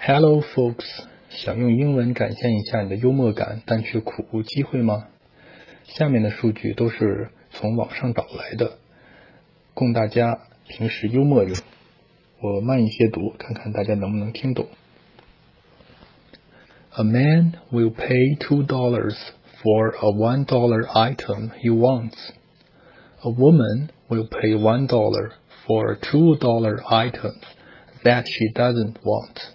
Hello, folks！想用英文展现一下你的幽默感，但却苦无机会吗？下面的数据都是从网上找来的，供大家平时幽默用。我慢一些读，看看大家能不能听懂。A man will pay two dollars for a one dollar item he wants. A woman will pay one dollar for a two dollar item that she doesn't want.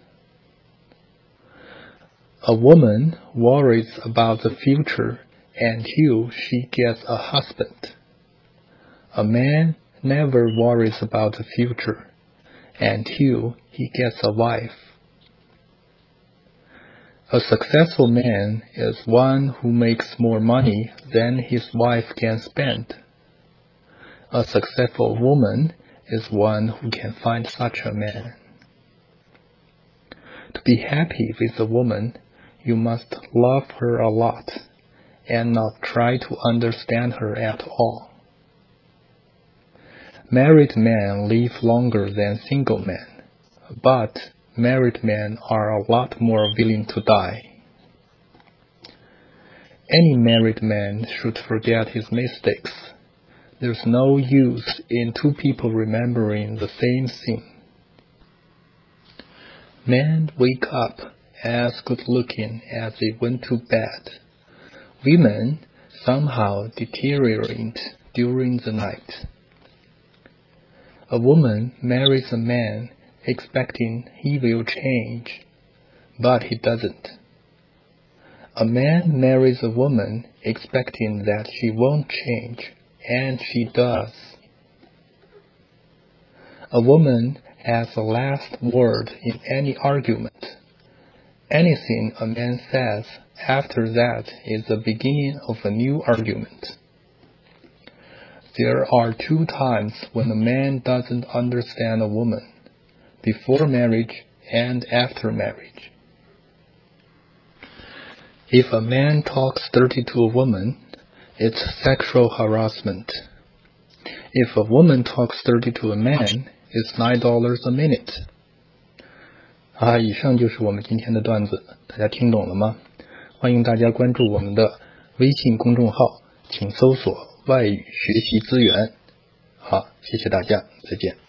A woman worries about the future until she gets a husband. A man never worries about the future until he gets a wife. A successful man is one who makes more money than his wife can spend. A successful woman is one who can find such a man. To be happy with a woman, you must love her a lot and not try to understand her at all. Married men live longer than single men, but married men are a lot more willing to die. Any married man should forget his mistakes. There's no use in two people remembering the same thing. Men wake up as good looking as they went to bed. Women somehow deteriorate during the night. A woman marries a man expecting he will change, but he doesn't. A man marries a woman expecting that she won't change, and she does. A woman has the last word in any argument. Anything a man says after that is the beginning of a new argument. There are two times when a man doesn't understand a woman before marriage and after marriage. If a man talks dirty to a woman, it's sexual harassment. If a woman talks dirty to a man, it's nine dollars a minute. 啊，以上就是我们今天的段子，大家听懂了吗？欢迎大家关注我们的微信公众号，请搜索“外语学习资源”。好，谢谢大家，再见。